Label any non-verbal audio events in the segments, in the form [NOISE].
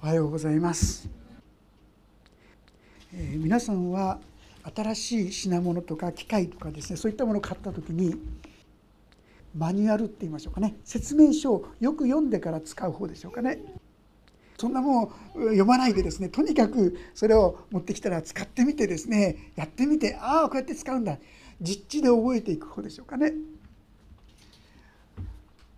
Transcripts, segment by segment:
おはようございます、えー、皆さんは新しい品物とか機械とかですねそういったものを買った時にマニュアルって言いましょうかね。説明書をよく読んでから使う方でしょうかね。そんなもん読まないでですねとにかくそれを持ってきたら使ってみてですねやってみてああこうやって使うんだ。実地で覚えていく方でしょうかね。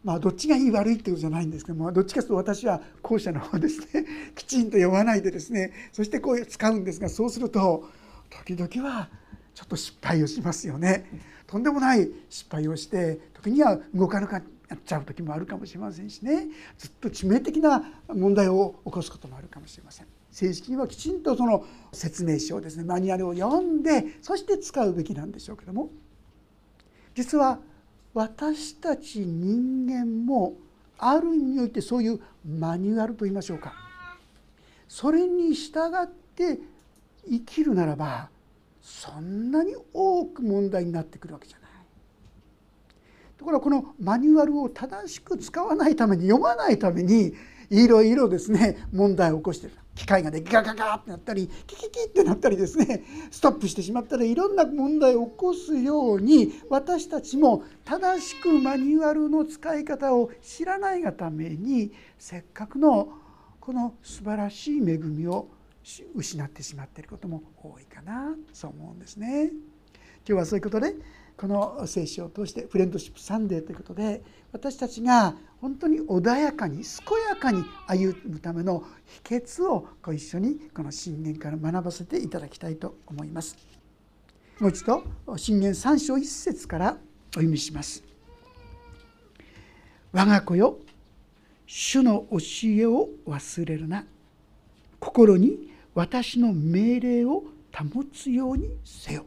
まあどっちがいい悪いってことじゃないんですけどもどっちかというと私は後者の方ですね [LAUGHS] きちんと読まないでですねそしてこう使うんですがそうすると時々はちょっと失敗をしますよね。とんでもない失敗をして時には動かなくなっちゃう時もあるかもしれませんしねずっと致命的な問題を起こすこともあるかもしれません。正式にはきちんとその説明書をですねマニュアルを読んでそして使うべきなんでしょうけども実は私たち人間もある意味においてそういうマニュアルと言いましょうかそれに従って生きるならばそんなに多く問題になってくるわけじゃない。ところがこのマニュアルを正しく使わないために読まないためにいろいろですね問題を起こしてる機械がねガガガってなったりキキキってなったりですねストップしてしまったりいろんな問題を起こすように私たちも正しくマニュアルの使い方を知らないがためにせっかくのこの素晴らしい恵みを失ってしまっていることも多いかなそう思うんですね。今日はそういうことでこの聖書を通してフレンドシップサンデーということで私たちが本当に穏やかに健やかに歩むための秘訣をご一緒にこの信玄から学ばせていただきたいと思います。もう一度信玄3章1節からお読みします。我が子よ主の教えを忘れるな心に私の命令を保つようにせよ。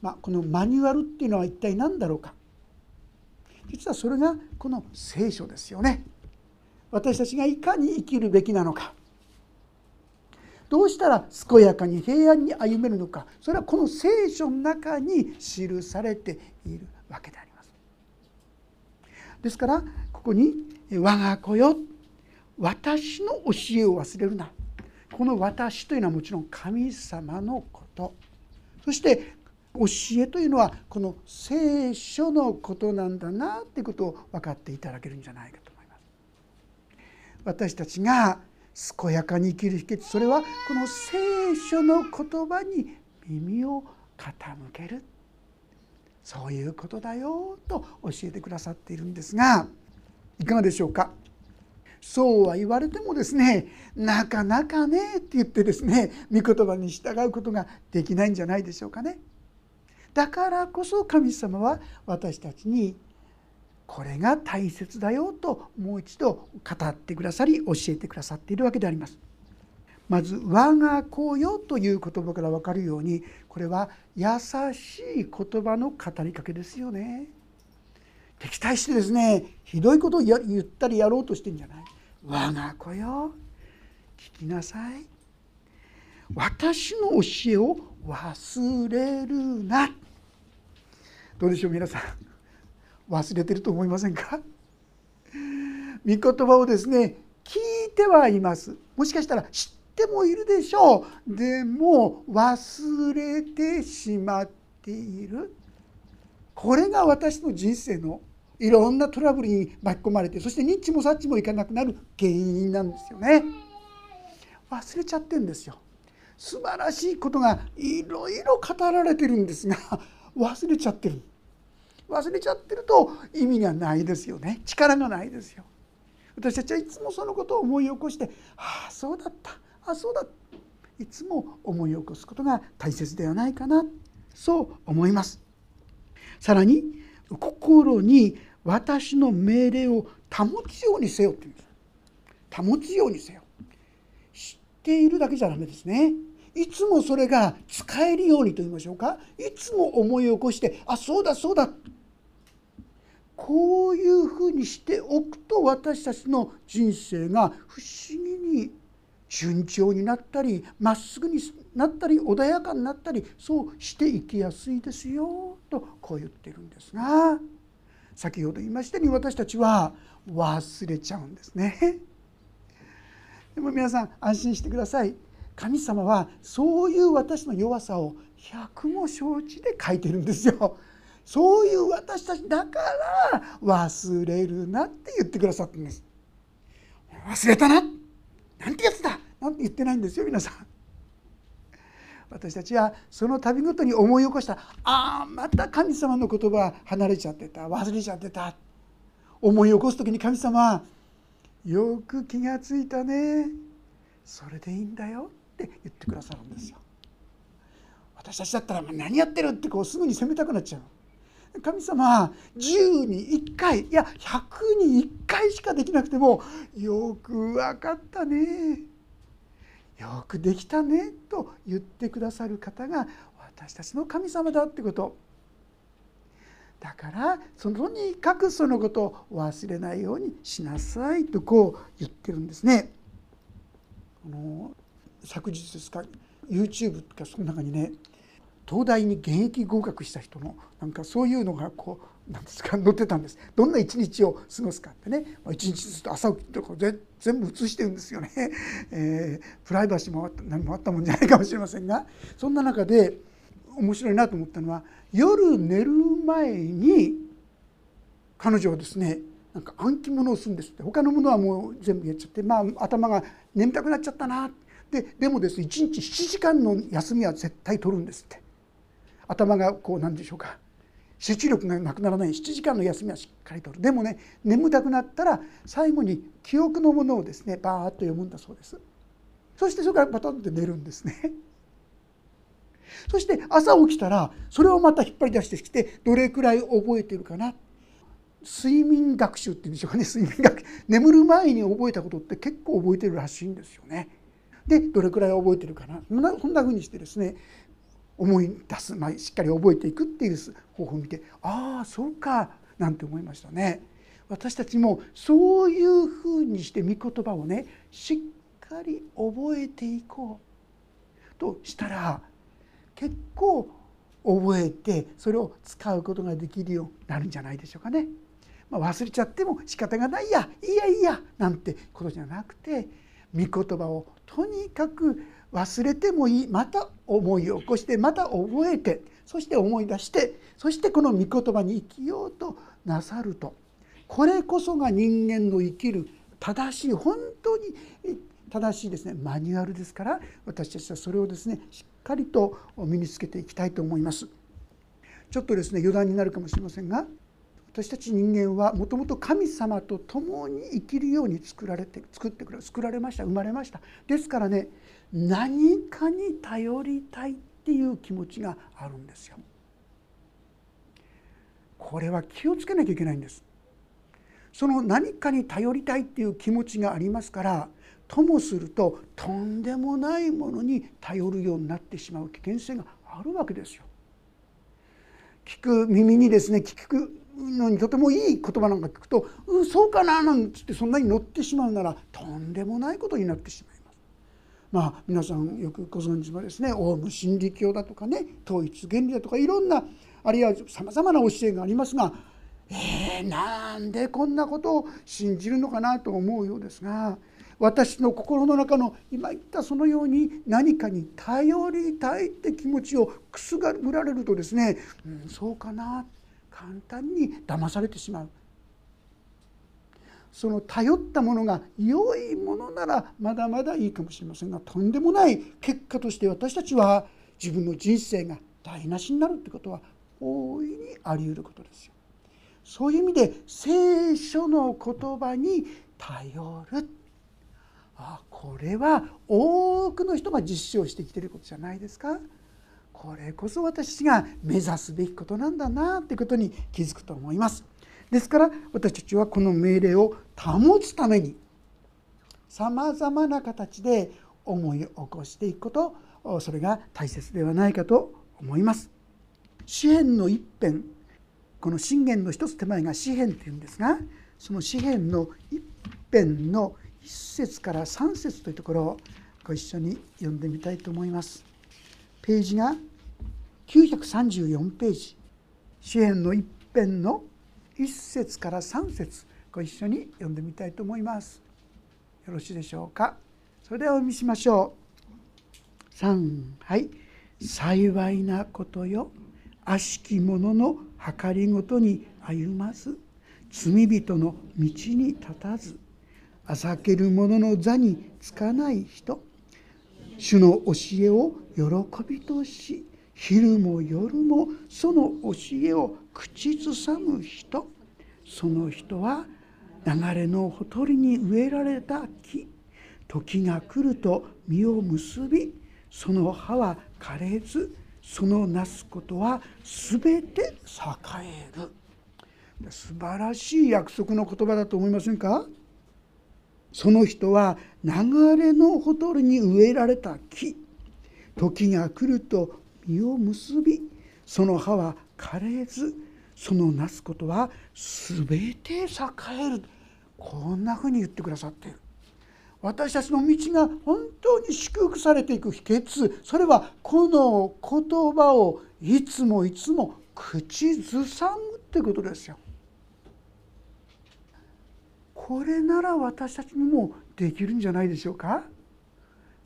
まあ、このマニュアルっていうのは一体何だろうか。実はそれがこの聖書ですよね。私たちがいかに生きるべきなのか。どうしたら健やかに平安に歩めるのか。それはこの聖書の中に記されているわけであります。ですからここに「我が子よ。私の教えを忘れるな」この「私」というのはもちろん神様のこと。そして教えというのはこの聖書のことなんだなっていうことを分かっていただけるんじゃないかと思います。私たちが健やかに生きる秘訣それはこの聖書の言葉に耳を傾けるそういうことだよと教えてくださっているんですがいかがでしょうか？そうは言われてもですねなかなかねって言ってですね御言葉に従うことができないんじゃないでしょうかね。だからこそ神様は私たちにこれが大切だよともう一度語ってくださり教えてくださっているわけであります。まず「我が子よ」という言葉から分かるようにこれは優しい言葉の語りかけですよね。敵対してですねひどいことを言ったりやろうとしてんじゃない。我が子よ聞きなさい。私の教えを忘れるな。どうでしょう皆さん。忘れてると思いませんか？御言葉をですね聞いてはいます。もしかしたら知ってもいるでしょう。でも忘れてしまっている。これが私の人生のいろんなトラブルに巻き込まれてそしてニッチもサッチもいかなくなる原因なんですよね。忘れちゃってんですよ。素晴らしいことがいろいろ語られてるんですが忘れちゃってる。忘れちゃってると意味がないですよね。力がないですよ。私たちはいつもそのことを思い起こしてああそうだった。ああそうだいつも思い起こすことが大切ではないかな。そう思います。さらに心に私の命令を保つようにせよって言うんです。保つようにせよ。知っているだけじゃダメですね。いつもそれが使えるようにと言いましょうか？いつも思い起こしてあそうだそうだこういうふうにしておくと私たちの人生が不思議に順調になったりまっすぐになったり穏やかになったりそうしていきやすいですよとこう言ってるんですが先ほど言いましたように私たちは忘れちゃうんですね。でも皆さん安心してください神様はそういう私の弱さを百も承知で書いてるんですよ。そういう私たちだから忘れるなって言ってくださったんです。忘れたな。なんてやつだ。なんて言ってないんですよ皆さん。私たちはその度ごとに思い起こした。ああまた神様の言葉離れちゃってた。忘れちゃってた。思い起こす時に神様よく気がついたね。それでいいんだよ。って言ってくださるんですよ。私たちだったら何やってるってこうすぐに責めたくなっちゃう。神様は10に1回いや100に1回しかできなくてもよく分かったね。よくできたねと言ってくださる方が私たちの神様だってこと。だからそのとにかくそのことを忘れないようにしなさいとこう言ってるんですね。あの昨日ですか YouTube とかその中にね東大に現役合格した人のなんかそういうのがこうなんですか載ってたんです。どんな一日を過ごすかってね。一日ずつ朝起きて全部写してるんですよね、[LAUGHS] えー、プライバシーも何もあったもんじゃないかもしれませんが。そんな中で面白いなと思ったのは夜寝る前に彼女はですねなんか暗記物をするんですって。他のものはもう全部やっちゃってまあ頭が眠たくなっちゃったなって。ででもですね1日7時間の休みは絶対取るんですって。頭がこうなんでしょうか。集中力がなくならない。7時間の休みはしっかりとる。でもね眠たくなったら最後に記憶のものをですねバーッと読むんだそうです。そしてそれからパタンと寝るんですね。そして朝起きたらそれをまた引っ張り出してきてどれくらい覚えてるかな。睡眠学習っていうんでしょうかね。睡眠学眠る前に覚えたことって結構覚えてるらしいんですよね。でどれくらい覚えてるかなそんなふうにしてですね思い出す、まあ、しっかり覚えていくっていう方法を見てああそうかなんて思いましたね。私たちもそういうふうにして御言葉をねしっかり覚えていこうとしたら結構覚えてそれを使うことができるようになるんじゃないでしょうかね。まあ、忘れちゃっても仕方がないやいいやいいやなんてことじゃなくて御言葉をとにかく忘れてもいい。また思い起こしてまた覚えてそして思い出してそしてこの御言葉に生きようとなさると。これこそが人間の生きる正しい本当に正しいですね。マニュアルですから私たちはそれをですねしっかりと身につけていきたいと思います。ちょっとですね余談になるかもしれませんが私たち人間はもともと神様と共に生きるように作られて作ってくれ作られました生まれましたですからね何かに頼りたいっていう気持ちがあるんですよ。これは気をつけなきゃいけないんです。その何かに頼りたいっていう気持ちがありますからともするととんでもないものに頼るようになってしまう危険性があるわけですよ。聞く耳にですね聞くのにとてもいい言葉なんか聞くと「うんそうかな」なんつってそんなに乗ってしまうならとんでもないことになってしまいます。まあ皆さんよくご存知のですねオウム真理教だとかね統一原理だとかいろんなあるいはさまざまな教えがありますがえー、なんでこんなことを信じるのかなと思うようですが私の心の中の今言ったそのように何かに頼りたいって気持ちをくすぐられるとですね、うん、そうかな簡単に騙されてしまう。その頼ったものが良いものならまだまだいいかもしれませんがとんでもない結果として私たちは自分の人生が台無しになるってことは大いにあり得ることですよ。そういう意味で聖書の言葉に頼る。あこれは多くの人が実証してきてることじゃないですか。これこそ私が目指すべきことなんだなってことに気づくと思いますですから私たちはこの命令を保つためにさまざまな形で思い起こしていくことそれが大切ではないかと思います詩篇の一編この信玄の一つ手前が詩篇っていうんですがその詩篇の一編の1節から3節というところをご一緒に読んでみたいと思います。ページが934ページ。詩篇の一編の1節から3節。ご一緒に読んでみたいと思います。よろしいでしょうか？それではお見せしましょう。3はい。幸いなことよ。悪しき者の計りごとに歩まず。罪人の道に立たず。あざける者の座につかない人。主の教えを喜びとし昼も夜もその教えを口ずさむ人。その人は流れのほとりに植えられた木。時が来ると実を結びその葉は枯れずそのなすことは全て栄える。素晴らしい約束の言葉だと思いませんか？その人は流れのほとりに植えられた木。時が来ると実を結びその葉は枯れずそのなすことは全て栄える。こんなふうに言ってくださっている。私たちの道が本当に祝福されていく秘訣。それはこの言葉をいつもいつも口ずさむってことですよ。これなら私たちにもできるんじゃないでしょうか。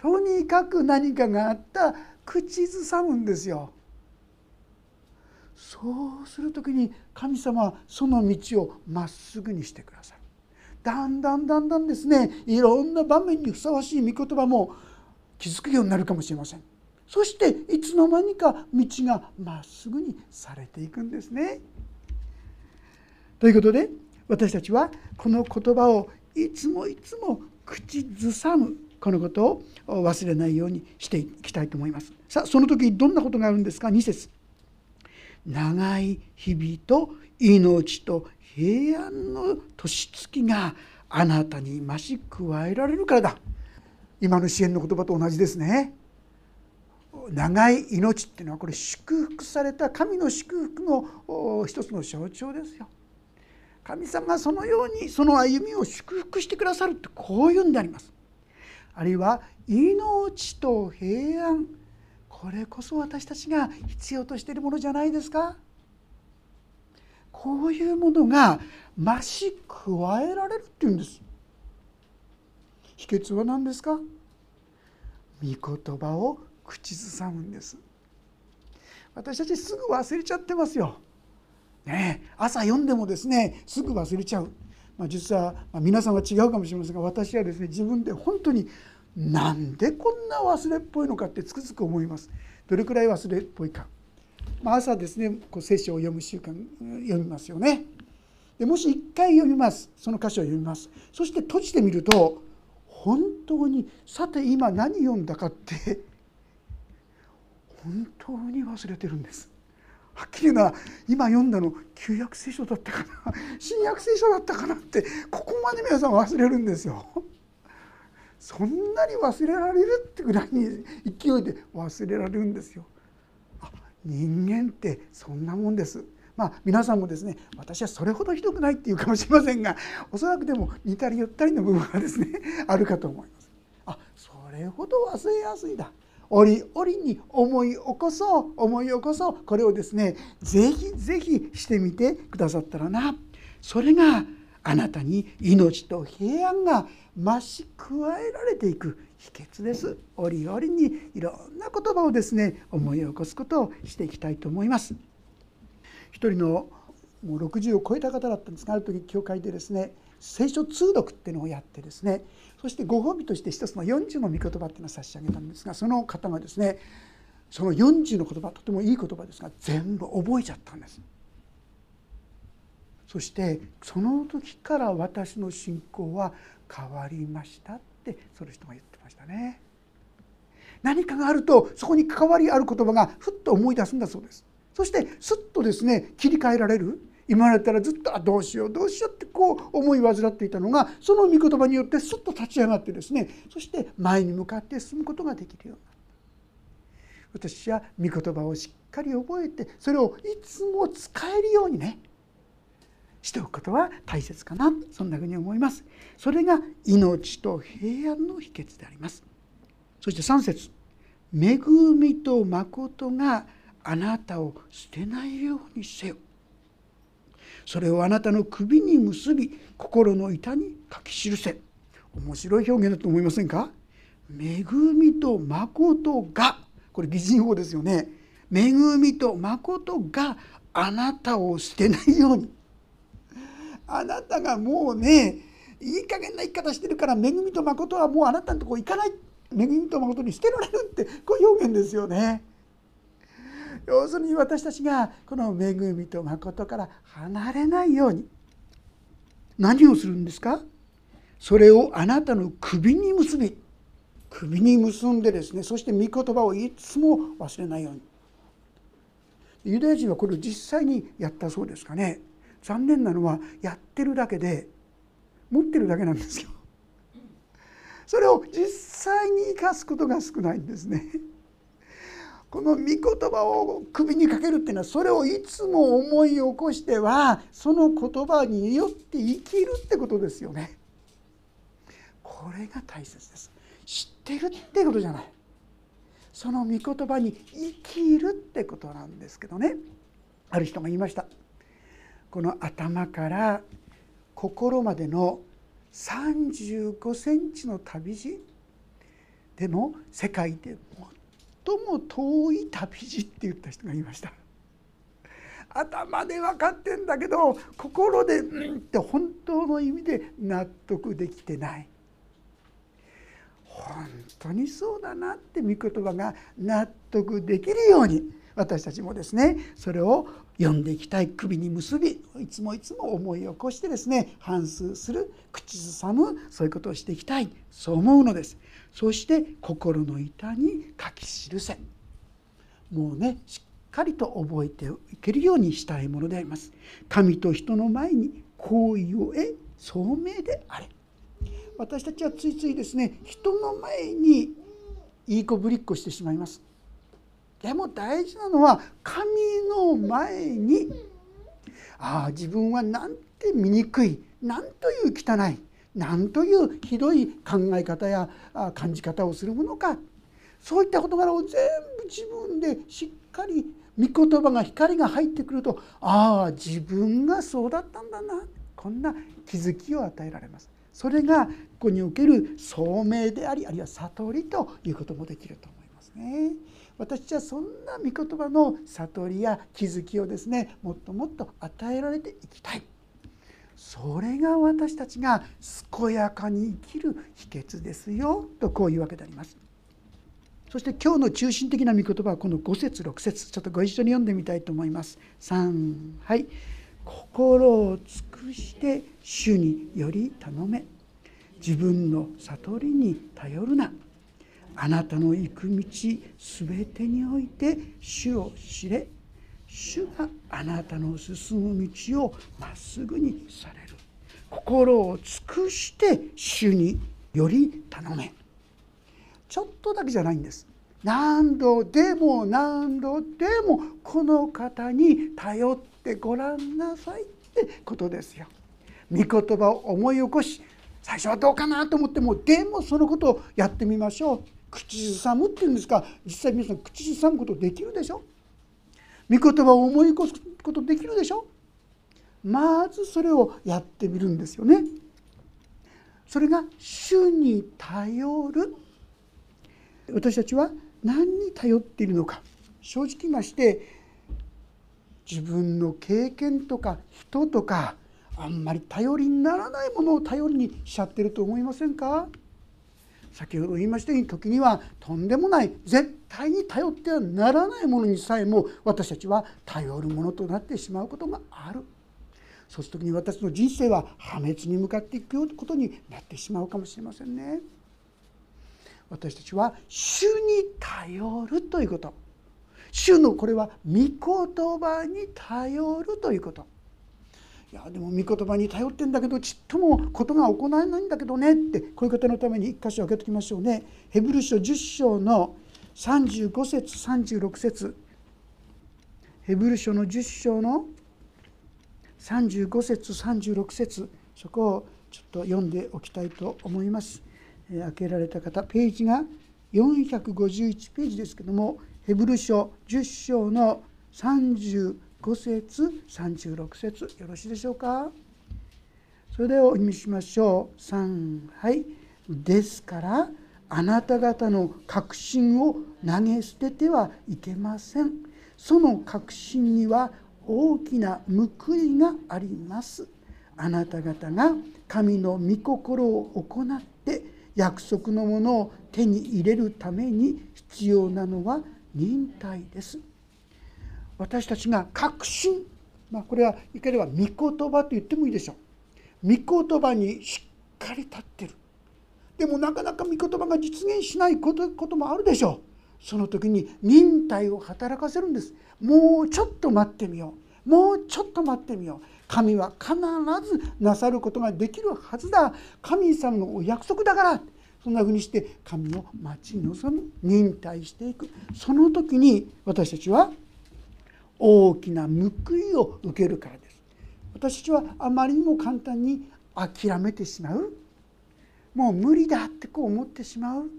とにかく何かがあった口ずさむんですよ。そうする時に神様はその道をまっすぐにしてくださる。だんだんだんだんですねいろんな場面にふさわしい御言葉も気づくようになるかもしれませんそしていつの間にか道がまっすぐにされていくんですね。ということで私たちはこの言葉をいつもいつも口ずさむこのことを忘れないようにしていきたいと思います。さあその時どんなことがあるんですか？2節。長い日々と命と平安の年月があなたに増し加えられるからだ。今の支援の言葉と同じですね。長い命っていうのはこれ祝福された神の祝福の一つの象徴ですよ。神様がそのようにその歩みを祝福してくださるってこういうんであります。あるいは命と平安。これこそ私たちが必要としているものじゃないですか。こういうものが増し加えられるっていうんです。秘訣は何ですか？御言葉を口ずさむんです。私たちすぐ忘れちゃってますよ、ね、朝読んでもですねすぐ忘れちゃう、まあ、実は、ま、皆さんは違うかもしれませんが私はですね自分で本当になんでこんな忘れっぽいのかってつくづく思いますどれくらい忘れっぽいかまあ、朝ですねこう聖書を読む習慣読みますよね。でもし一回読みますその箇所を読みますそして閉じてみると本当にさて今何読んだかって本当に忘れてるんです。はっきり言うのは今読んだの旧約聖書だったかな新約聖書だったかなってここまで皆さん忘れるんですよ。そんなに忘れられるってぐらいに勢いで忘れられるんですよ。人間ってそんなもんです。まあ、皆さんもですね私はそれほどひどくないっていうかもしれませんがおそらくでも似たり寄ったりの部分がですねあるかと思います。あそれほど忘れやすいだ折々に思い起こそう思い起こそうこれをですねぜひぜひしてみてくださったらなそれがあなたに命と平安が増し加えられていく秘訣です。折々にいろんな言葉をですね思い起こすことをしていきたいと思います。一人のもう60を超えた方だったんですがある時教会でですね聖書通読っていうのをやってですねそしてご褒美として一つの40の御言葉っていうのを差し上げたんですがその方がですねその40の言葉とてもいい言葉ですが全部覚えちゃったんです。そしてその時から私の信仰は変わりましたってその人が言ってましたね。何かがあるとそこに関わりある言葉がふっと思い出すんだそうです。そしてすっとですね切り替えられる。今までったらずっとあどうしようどうしようってこう思い患っていたのがその御言葉によってすっと立ち上がってですねそして前に向かって進むことができるようになった。私は御言葉をしっかり覚えてそれをいつも使えるようにねしておくことは大切かな。そんなふうに思います。それが命と平安の秘訣であります。そして3節。恵みと誠があなたを捨てないようにせよ」それをあなたの首に結び心の板に書き記せ。面白い表現だと思いませんか？恵みと誠が。これ擬人法ですよね。恵みと誠があなたを捨てないように。あなたがもうねいい加減な生き方してるから恵みと誠はもうあなたのとこ行かない。恵みと誠に捨てられるってこういう表現ですよね。要するに私たちがこの恵みと誠から離れないように。何をするんですか？それをあなたの首に結び。首に結んでですねそして御言葉をいつも忘れないように。ユダヤ人はこれを実際にやったそうですかね。残念なのはやってるだけで持ってるだけなんですよ。それを実際に生かすことが少ないんですね。この御言葉を首にかけるっていうのはそれをいつも思い起こしてはその言葉によって生きるってことですよね。これが大切です。知ってるってことじゃない。その御言葉に生きるってことなんですけどね。ある人が言いました。この頭から心までの35センチの旅路。でも世界で最も遠い旅路って言った人がいました。頭で分かってんだけど心でうんって本当の意味で納得できてない。本当にそうだなって御言葉が納得できるように私たちもですねそれを読んでいきたい首に結びいつもいつも思い起こしてですね反芻する口ずさむそういうことをしていきたいそう思うのです。そして心の板に書き記せ。もうねしっかりと覚えていけるようにしたいものであります。神と人の前に好意を得聡明であれ。私たちはついついですね人の前にいい子ぶりっこしてしまいます。でも大事なのは神の前にああ自分はなんて醜いなんという汚いなんというひどい考え方や感じ方をするものかそういった事柄を全部自分でしっかり御言葉が光が入ってくるとああ自分がそうだったんだなこんな気づきを与えられます。それがここにおける聡明でありあるいは悟りということもできると思いますね。私はそんな御言葉の悟りや気づきをですねもっともっと与えられていきたい。それが私たちが健やかに生きる秘訣ですよとこういうわけであります。そして今日の中心的な御言葉はこの5節6節。ちょっとご一緒に読んでみたいと思います。3はい。心を尽くして主により頼め。自分の悟りに頼るな。あなたの行く道すべてにおいて主を知れ。主があなたの進む道をまっすぐにされる。心を尽くして主により頼め。ちょっとだけじゃないんです。何度でも何度でもこの方に頼ってごらんなさいってことですよ。御言葉を思い起こし最初はどうかなと思ってもでもそのことをやってみましょう。口ずさむっていうんですか？実際皆さん口ずさむことできるでしょ？御言葉を思い起こすことできるでしょ？まずそれをやってみるんですよね。それが主に頼る。私たちは何に頼っているのか？正直まして自分の経験とか人とかあんまり頼りにならないものを頼りにしちゃってると思いませんか？先ほど言いましたように時にはとんでもない絶対に頼ってはならないものにさえも私たちは頼るものとなってしまうことがある。そうする時に私の人生は破滅に向かっていくことになってしまうかもしれませんね。私たちは主に頼るということ。主のこれは御言葉に頼るということ。いやでも御言葉に頼ってんだけどちっともことが行わないんだけどねってこういう方のために一箇所開けておきましょうね。ヘブル書10章の35節36節ヘブル書の10章の35節36節そこをちょっと読んでおきたいと思います。え開けられた方ページが451ページですけどもヘブル書10章の35 5節36節よろしいでしょうか？それではお読みしましょう。3はい。ですからあなた方の確信を投げ捨ててはいけません。その確信には大きな報いがあります。あなた方が神の御心を行って約束のものを手に入れるために必要なのは忍耐です。私たちが確信、まあ、これはいかれば御言葉と言ってもいいでしょう。御言葉にしっかり立ってる。でもなかなか御言葉が実現しないことこともあるでしょう。その時に忍耐を働かせるんです。もうちょっと待ってみよう。もうちょっと待ってみよう。神は必ずなさることができるはずだ。神様のお約束だから。そんなふうにして神を待ち望む。忍耐していく。その時に私たちは大きな報いを受けるからです。私たちはあまりにも簡単に諦めてしまう。もう無理だってこう思ってしまう。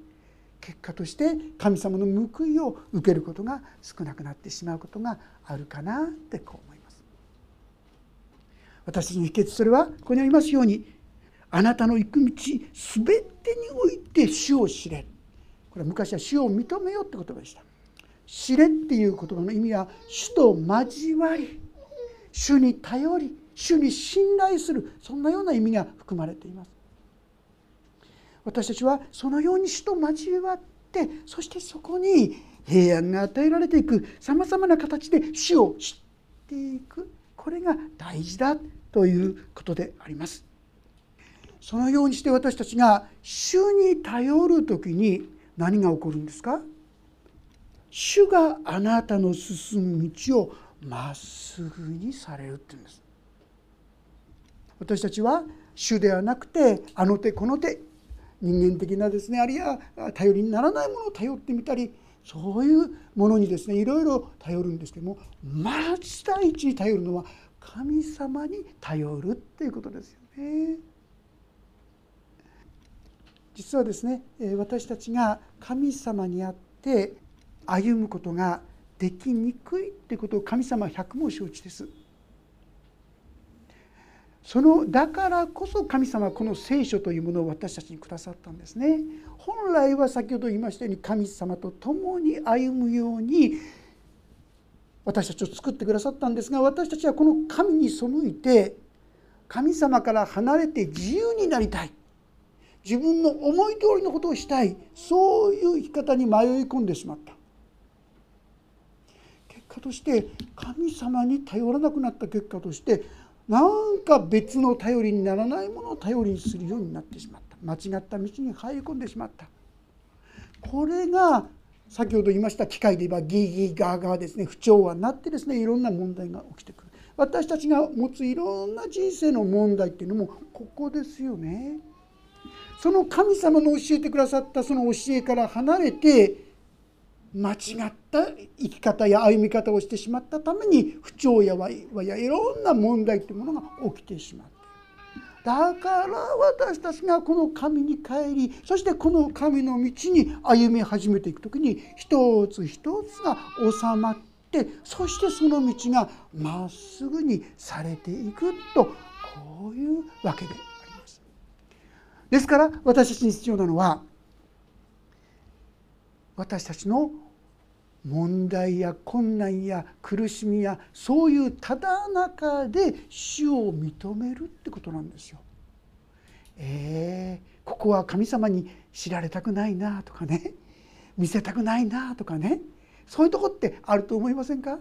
結果として神様の報いを受けることが少なくなってしまうことがあるかなってこう思います。私たちの秘訣それはここにありますようにあなたの行く道全てにおいて主を知れ。これは昔は主を認めようって言葉でした。知れっていう言葉の意味は主と交わり主に頼り主に信頼するそんなような意味が含まれています。私たちはそのように主と交わってそしてそこに平安が与えられていくさまざまな形で主を知っていく。これが大事だということであります。そのようにして私たちが主に頼る時に何が起こるんですか？主があなたの進む道をまっすぐにされるって言うんです私たちは主ではなくてあの手この手人間的なですねあるいは頼りにならないものを頼ってみたりそういうものにですねいろいろ頼るんですけどもまず第一に頼るのは神様に頼るっていうことですよね。実はですね私たちが神様にあって歩むことができにくいっていうことを神様は百も承知です。そのだからこそ神様はこの聖書というものを私たちにくださったんですね。本来は先ほど言いましたように神様と共に歩むように私たちを作ってくださったんですが私たちはこの神に背いて神様から離れて自由になりたい自分の思い通りのことをしたいそういう生き方に迷い込んでしまった果として神様に頼らなくなった結果としてなんか別の頼りにならないものを頼りにするようになってしまった。間違った道に入り込んでしまった。これが先ほど言いました機械で言えばギーギーガーガーですね。不調和になってですねいろんな問題が起きてくる。私たちが持ついろんな人生の問題っていうのもここですよね。その神様の教えてくださったその教えから離れて間違った生き方や歩み方をしてしまったために不調やわやいろんな問題というものが起きてしまってだから私たちがこの神に帰りそしてこの神の道に歩み始めていく時に一つ一つが収まってそしてその道がまっすぐにされていくとこういうわけであります。ですから私たちに必要なのは私たちの問題や困難や苦しみやそういうただ中で主を認めるってことなんですよ。えー、ここは神様に知られたくないなとかね見せたくないなとかねそういうとこってあると思いませんか？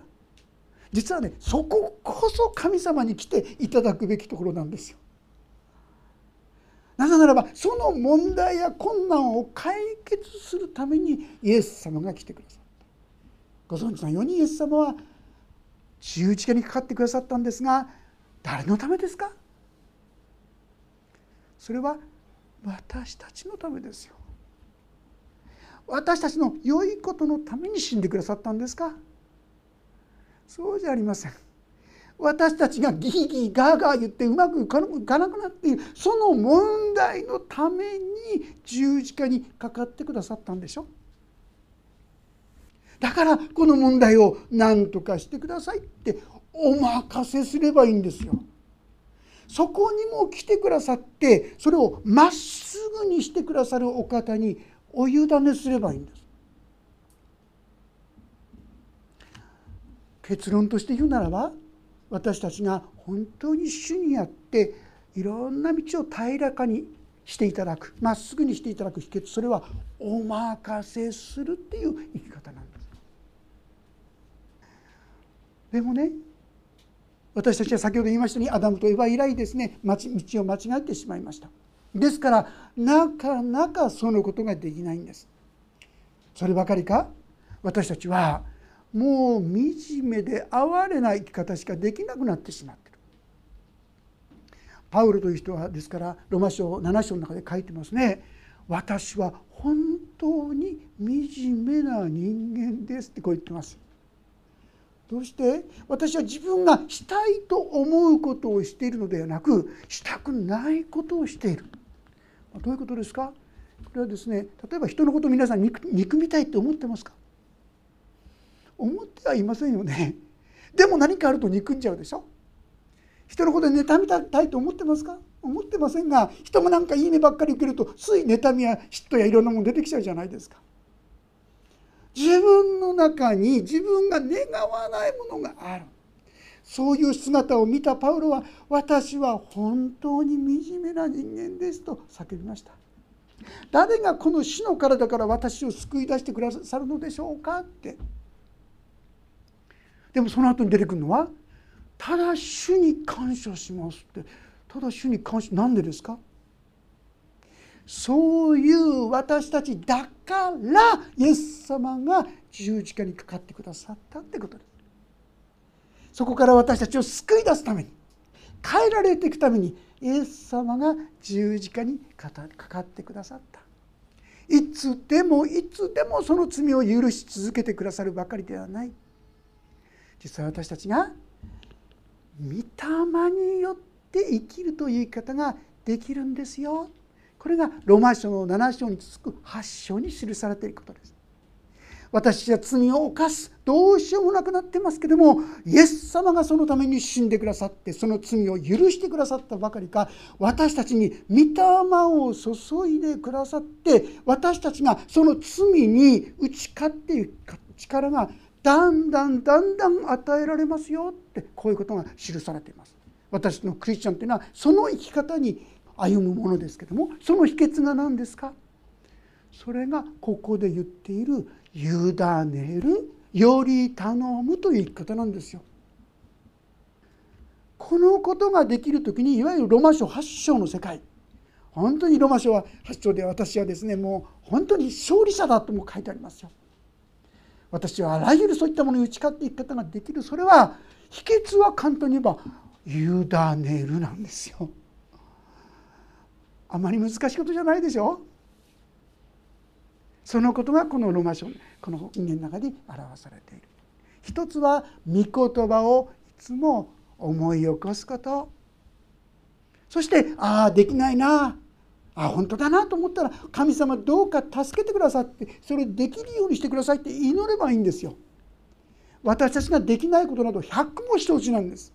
実はねそここそ神様に来ていただくべきところなんですよ。なぜならばその問題や困難を解決するためにイエス様が来てくださった。ご存知のようにイエス様は十字架にかかってくださったんですが誰のためですか？それは私たちのためですよ。私たちの良いことのために死んでくださったんですか？そうじゃありません。私たちがギーギーガーガー言ってうまくいかなくなっているその問題のために十字架にかかってくださったんでしょ？だからこの問題を何とかしてくださいってお任せすればいいんですよ。そこにも来てくださってそれをまっすぐにしてくださるお方にお委ねすればいいんです結論として言うならば私たちが本当に主にあっていろんな道を平らかにしていただくまっすぐにしていただく秘訣それはお任せするっていう生き方なんです。でもね私たちは先ほど言いましたようにアダムとエヴァ以来ですね道を間違えてしまいました。ですからなかなかそのことができないんです。そればかりか？私たちはもう惨めで哀れな生き方しかできなくなってしまっている。パウロという人はですからロマ書7章の中で書いてますね。私は本当に惨めな人間ですってこう言ってます。どうして？私は自分がしたいと思うことをしているのではなくしたくないことをしている。どういうことですか？これはですね例えば人のことを皆さん憎みたいって思ってますか？思ってはいませんよね。でも何かあると憎んじゃうでしょ。人のことで妬みたいと思ってますか？思ってませんが人もなんかいいねばっかり受けるとつい妬みや嫉妬やいろんなもの出てきちゃうじゃないですか。自分の中に自分が願わないものがある。そういう姿を見たパウロは私は本当に惨めな人間ですと叫びました。誰がこの死の体から私を救い出してくださるのでしょうかってでもその後に出てくるのはただ主に感謝しますって。ただ主に感謝なんでですか？そういう私たちだからイエス様が十字架にかかってくださったってことです。そこから私たちを救い出すために変えられていくためにイエス様が十字架にかかってくださった。いつでもいつでもその罪を許し続けてくださるばかりではない。実は私たちが御霊によって生きるという言い方ができるんですよ。これがローマ書の7章に続く8章に記されていることです。私は罪を犯すどうしようもなくなってますけどもイエス様がそのために死んでくださってその罪を許してくださったばかりか私たちに御霊を注いでくださって私たちがその罪に打ち勝っていく力がだんだんだんだん与えられますよってこういうことが記されています私のクリスチャンというのはその生き方に歩むものですけどもその秘訣が何ですか？それがここで言っている「委ねる」「より頼む」という生き方なんですよ。このことができる時にいわゆるロマ書8章の世界本当にロマ書は8章で私はですねもう本当に勝利者だとも書いてありますよ。私はあらゆるそういったものに打ち勝っていく方ができる。それは秘訣は簡単に言えば「委ねる」なんですよ。あまり難しいことじゃないでしょ。そのことがこのロマ書この人間の中に表されている。一つは御言葉をいつも思い起こすこと。そしてああできないな。あ本当だなと思ったら神様どうか助けてくださってそれできるようにしてくださいって祈ればいいんですよ。私たちができないことなど100もしてほしいなんです。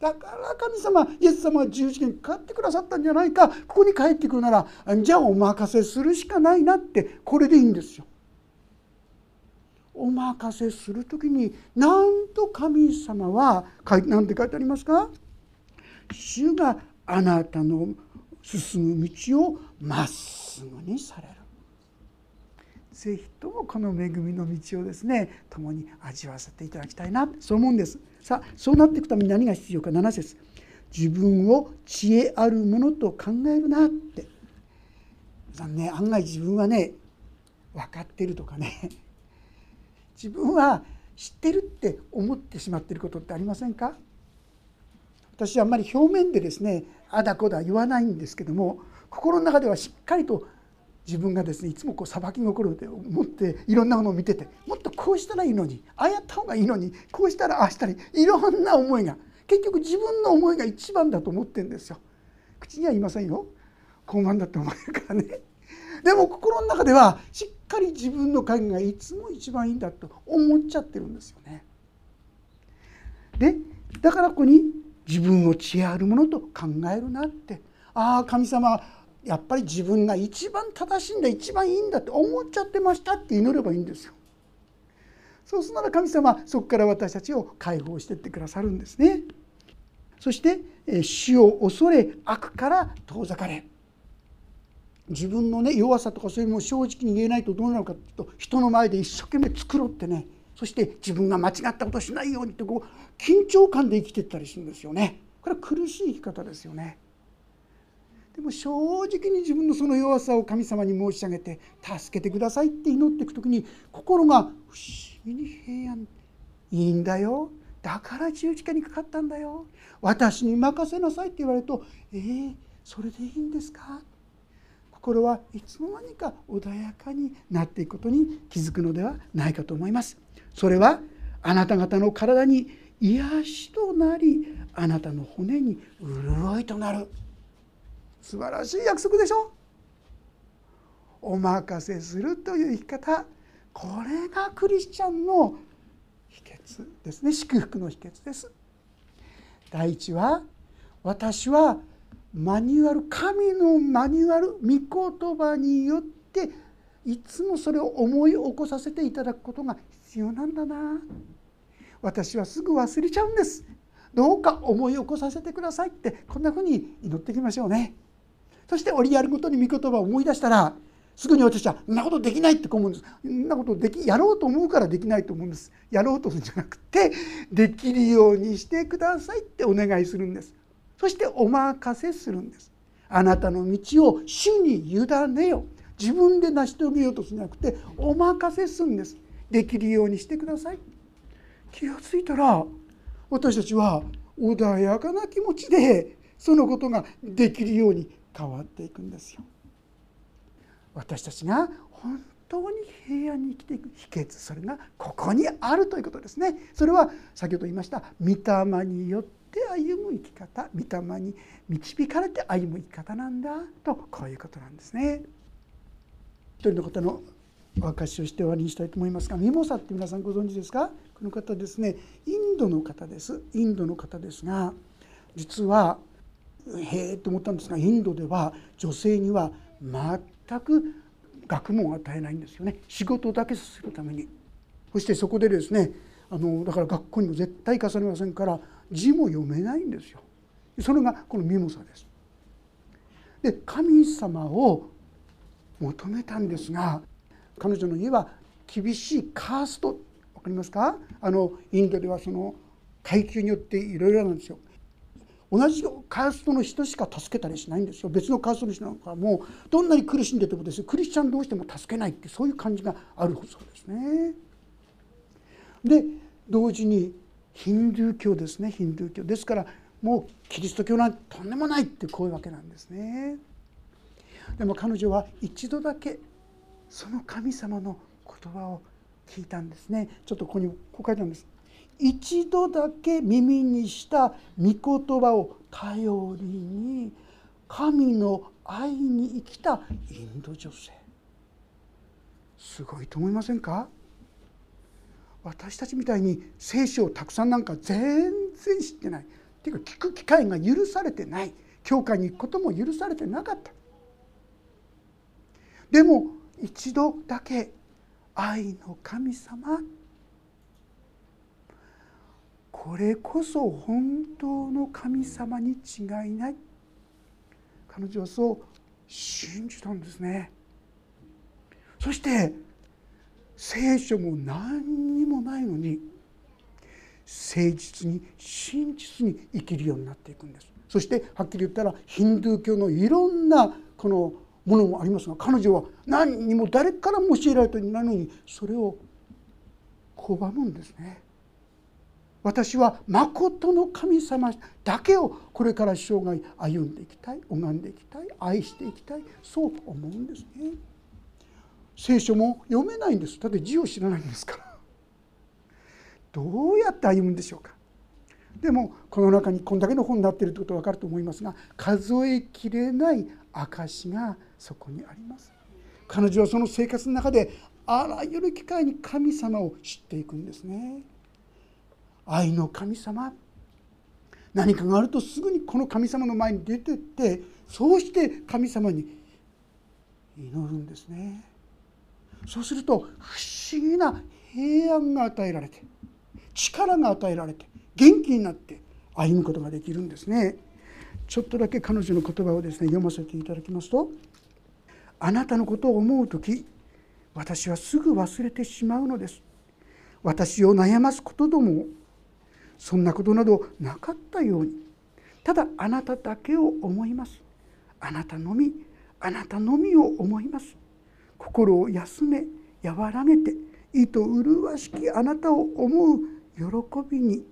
だから神様イエス様は十字架にかかってくださったんじゃないかここに帰ってくるならじゃあお任せするしかないなってこれでいいんですよ。お任せする時になんと神様は何て書いてありますか？主があなたの進む道をまっすぐにされる。ぜひともこの恵みの道をですね共に味わわせていただきたいな。そう思うんです。さあそうなっていくために何が必要か。7節。自分を知恵あるものと考えるなって。ね案外自分はね分かってるとかね。自分は知ってるって思ってしまってることってありませんか？私はあんまり表面でですねあだこだ言わないんですけども心の中ではしっかりと自分がですねいつもこう裁き心で思っていろんなものを見ててもっとこうしたらいいのにああやった方がいいのにこうしたらああしたりいろんな思いが結局自分の思いが一番だと思ってるんですよ。口には言いませんよ傲慢だって思えるからね。[LAUGHS] でも心の中ではしっかり自分の考えがいつも一番いいんだと思っちゃってるんですよね。でだからここに自分を知恵あるものと考えるなってああ神様やっぱり自分が一番正しいんだ一番いいんだって思っちゃってましたって祈ればいいんですよ。そうするなら神様そこから私たちを解放してってくださるんですね。そして死を恐れ悪から遠ざかれ自分のね弱さとかそういうのを正直に言えないとどうなるかというと人の前で一生懸命作ろうってねそして自分が間違ったことしないようにってこう緊張感で生きていったりするんですよね。これは苦しい生き方ですよね。でも正直に自分のその弱さを神様に申し上げて助けてくださいって祈っていく時に心が不思議に平安いいんだよだから十字架にかかったんだよ私に任せなさいって言われるとえー、それでいいんですか？心はいつの間にか穏やかになっていくことに気づくのではないかと思います。それはあなた方の体に癒しとなりあなたの骨に潤いとなる。素晴らしい約束でしょ？お任せするという生き方。これがクリスチャンの秘訣ですね。祝福の秘訣です。第一は私はマニュアル神のマニュアル御言葉によっていつもそれを思い起こさせていただくことが必要なんだな。私はすぐ忘れちゃうんです。どうか思い起こさせてくださいってこんなふうに祈っていきましょうね。そして折りやるごとに御言葉を思い出したらすぐに私はそんなことできないって思うんです。そんなことできやろうと思うからできないと思うんです。やろうとするんじゃなくてできるようにしてくださいってお願いするんです。そしてお任せするんです。あなたの道を主に委ねよ。自分で成し遂げようとしなくてお任せするんですできるようにしてください気が付いたら私たちは穏やかな気持ちでそのことができるように変わっていくんですよ。私たちが本当に平安に生きていく秘訣それがここにあるということですね。それは先ほど言いました御霊によって歩む生き方御霊に導かれて歩む生き方なんだとこういうことなんですね。一人の方のお明かしをして終わりにしたいと思いますがミモサって皆さんご存知ですか？この方ですね。インドの方です。インドの方ですが実はへえと思ったんですがインドでは女性には全く学問を与えないんですよね。仕事だけするために。そしてそこでですねあのだから学校にも絶対重ねませんから字も読めないんですよ。それがこのミモサです。で神様を求めたんですが彼女の家は厳しいカースト分かりますか？あのインドではその階級によっていろいろなんですよ。同じカーストの人しか助けたりしないんですよ。別のカーストの人なんかもうどんなに苦しんでてもですねクリスチャンどうしても助けないってそういう感じがあるそうですね。で同時にヒンドゥー教ですね。ヒンドゥー教。ですからもうキリスト教なんてとんでもないってこういうわけなんですね。でも彼女は一度だけその神様の言葉を聞いたんですね。ちょっとここにこう書いてあるんです。一度だけ耳にした御言葉を頼りに神の愛に生きたインド女性。すごいと思いませんか？私たちみたいに聖書をたくさんなんか全然知ってない。っていうか聞く機会が許されてない。教会に行くことも許されてなかった。でも一度だけ愛の神様これこそ本当の神様に違いない。彼女はそう信じたんですね。そして聖書も何にもないのに誠実に真実に生きるようになっていくんです。そしてはっきり言ったらヒンドゥー教のいろんなこのものもありますが彼女は何にも誰からも教えられていないのにそれを拒むんですね。私は誠の神様だけをこれから生涯歩んでいきたい拝んでいきたい愛していきたいそう思うんですね。聖書も読めないんですだって字を知らないんですからどうやって歩むんでしょうかでもこの中にこんだけの本になっているということは分かると思いますが数えきれない証がそこにあります。彼女はその生活の中であらゆる機会に神様を知っていくんですね。愛の神様。何かがあるとすぐにこの神様の前に出てってそうして神様に祈るんですね。そうすると不思議な平安が与えられて力が与えられて元気になって歩むことができるんですね。ちょっとだけ彼女の言葉をですね読ませていただきますと「あなたのことを思う時私はすぐ忘れてしまうのです」「私を悩ますことどもそんなことなどなかったように。ただあなただけを思います。あなたのみあなたのみを思います。心を休め和らげて意と麗しきあなたを思う喜びに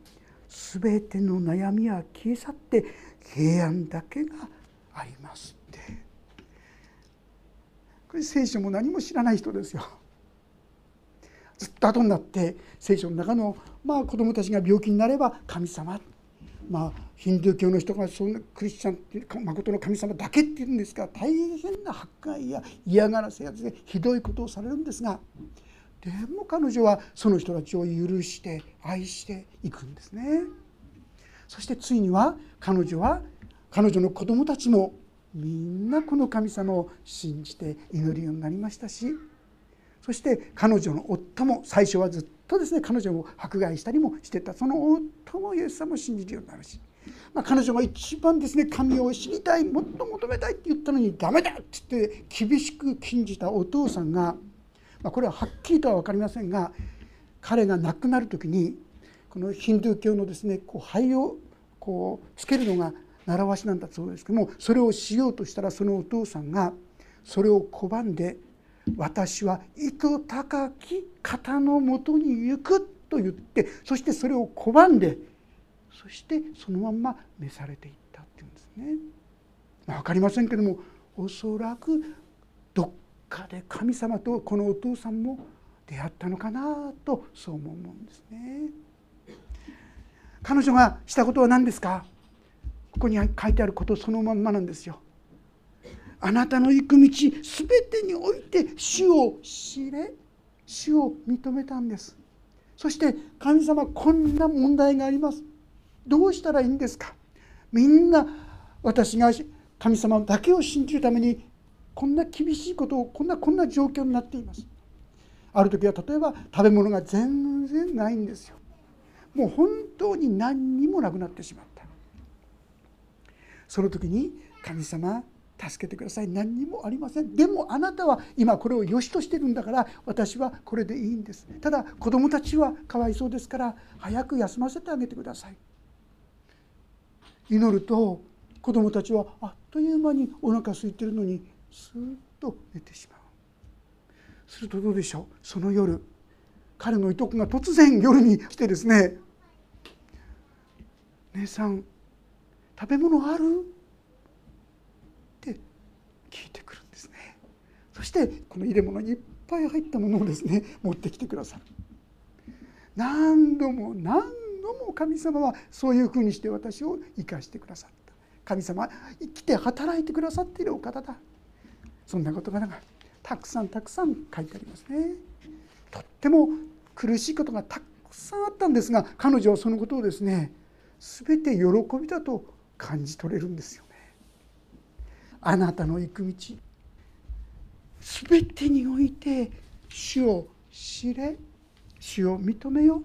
全ての悩みは消え去って平安だけがありますってこれ聖書も何も知らない人ですよ。ずっと後になって聖書の中の、まあ、子供たちが病気になれば神様まあヒンドゥー教の人がそんなクリスチャンっていう誠の神様だけって言うんですが大変な迫害や嫌がらせやですねひどいことをされるんですがでも彼女はその人たちを許して愛していくんですね。そしてついには彼女は彼女の子供たちもみんなこの神様を信じて祈るようになりましたしそして彼女の夫も最初はずっとですね彼女を迫害したりもしてたその夫もイエス様を信じるようになるし、まあ、彼女が一番ですね神を知りたいもっと求めたいって言ったのにダメだって言って厳しく禁じたお父さんが、まあ、これははっきりとは分かりませんが彼が亡くなる時にこのヒンドゥー教のですねこう灰をこうつけるのが習わしなんだそうですけどもそれをしようとしたらそのお父さんがそれを拒んで「私は糸高き方のもとに行く」と言ってそしてそれを拒んでそしてそのまんま召されていったっていうんですね。ま、分かりませんけどもおそらくどっかで神様とこのお父さんも出会ったのかなとそう思うんですね。彼女がしたことは何ですか？ここに書いてあることそのまんまなんですよ。あなたの行く道全てにおいて主を知れ主を認めたんです。そして神様こんな問題があります。どうしたらいいんですか？みんな私が神様だけを信じるためにこんな厳しいことをこんなこんな状況になっています。ある時は例えば食べ物が全然ないんですよ。もう本当に何にもなくなってしまった。その時に神様助けてください。何にもありません。でもあなたは今これを良しとしてるんだから私はこれでいいんです。ただ子供たちはかわいそうですから早く休ませてあげてください。祈ると子供たちはあっという間にお腹空いてるのにスーッと寝てしまう。するとどうでしょう。その夜彼のいとこが突然夜に来てですね「姉さん食べ物ある?」って聞いてくるんですね。そしてこの入れ物にいっぱい入ったものをですね持ってきてくださる。何度も何度も神様はそういうふうにして私を生かしてくださった。神様生きて働いてくださっているお方だ。そんな言葉がたくさんたくさん書いてありますね。とっても苦しいことがたくさんあったんですが彼女はそのことをですね全て喜びだと感じ取れるんですよね。あなたの行く道。全てにおいて主を知れ。主を認めよ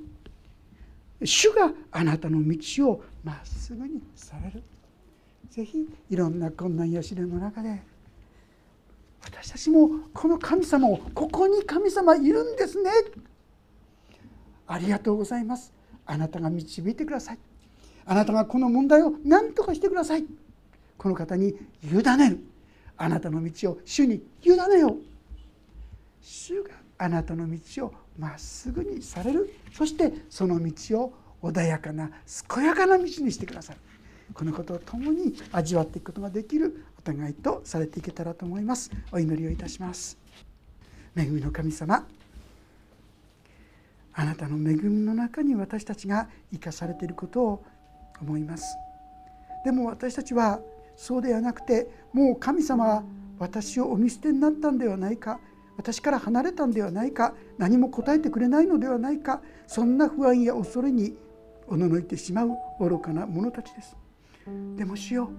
主があなたの道をまっすぐにされる。ぜひいろんな困難や試練の中で私たちもこの神様をここに神様いるんですね。ありがとうございます。あなたが導いてください。あなたがこの問題を何とかしてください。この方に委ねる。あなたの道を主に委ねよう。主があなたの道をまっすぐにされる。そしてその道を穏やかな健やかな道にしてくださる。このことを共に味わっていくことができる。お互いとされていけたらと思います。お祈りをいたします。恵みの神様。あなたの恵みの中に私たちが生かされていることを思います。でも私たちはそうではなくてもう神様は私をお見捨てになったんではないか私から離れたんではないか何も答えてくれないのではないかそんな不安や恐れにおののいてしまう愚かな者たちです。でも主よう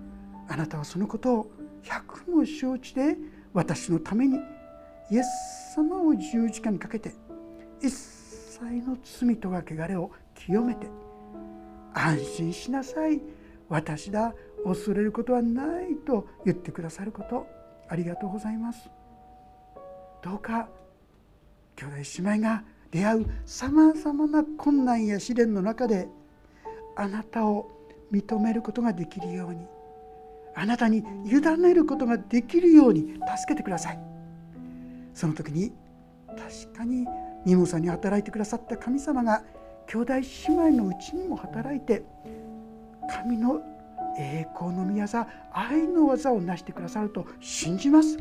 あなたはそのことを百も承知で私のためにイエス様を十字架にかけて一切の罪とが汚れを清めて安心しなさい。私だ恐れることはないと言ってくださること。ありがとうございます。どうか兄弟姉妹が出会うさまざまな困難や試練の中であなたを認めることができるようにあなたに委ねることができるように助けてください。その時に確かにニモさんに働いてくださった神様が兄弟姉妹のうちにも働いて神の栄光の宮座愛の技を成してくださると信じます。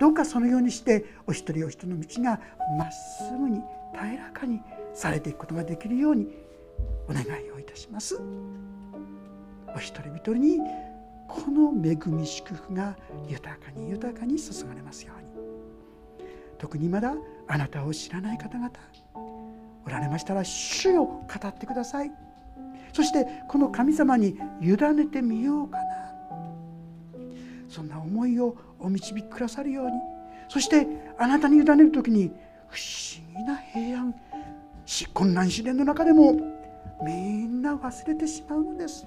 どうかそのようにしてお一人お一人の道がまっすぐに平らかにされていくことができるようにお願いをいたします。お一人一人にこの恵み祝福が豊かに豊かに注がれますように。特にまだあなたを知らない方々おられましたら主を語ってください。そしてこの神様に委ねてみようかな。そんな思いをお導きくださるように。そしてあなたに委ねる時に不思議な平安。困難試練の中でも。みんな忘れてしまうのです。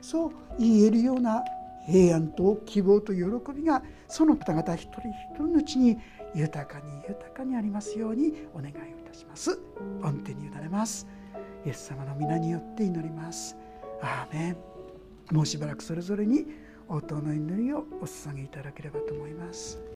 そう言えるような平安と希望と喜びがその方々一人一人のうちに豊かに豊かにありますようにお願いをします。御手に委ねます。イエス様の皆によって祈ります。アーメン。もうしばらくそれぞれに応答の祈りをお捧げいただければと思います。